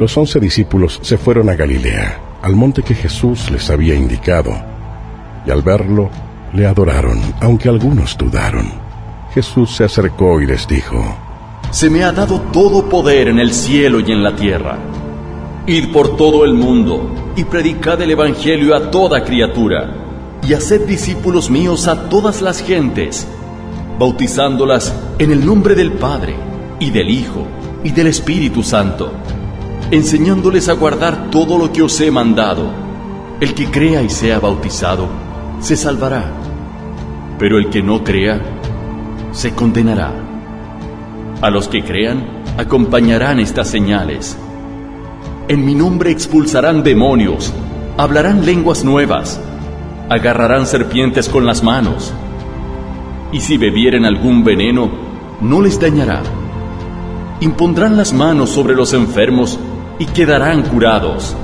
Los once discípulos se fueron a Galilea, al monte que Jesús les había indicado, y al verlo, le adoraron, aunque algunos dudaron. Jesús se acercó y les dijo, Se me ha dado todo poder en el cielo y en la tierra. Id por todo el mundo y predicad el Evangelio a toda criatura, y haced discípulos míos a todas las gentes, bautizándolas en el nombre del Padre, y del Hijo, y del Espíritu Santo, enseñándoles a guardar todo lo que os he mandado. El que crea y sea bautizado, se salvará, pero el que no crea, se condenará. A los que crean, acompañarán estas señales. En mi nombre expulsarán demonios, hablarán lenguas nuevas, agarrarán serpientes con las manos, y si bebieren algún veneno, no les dañará. Impondrán las manos sobre los enfermos y quedarán curados.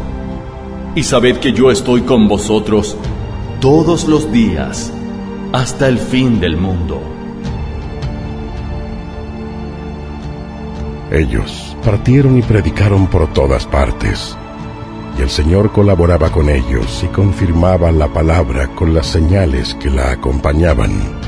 Y sabed que yo estoy con vosotros todos los días hasta el fin del mundo. Ellos partieron y predicaron por todas partes, y el Señor colaboraba con ellos y confirmaba la palabra con las señales que la acompañaban.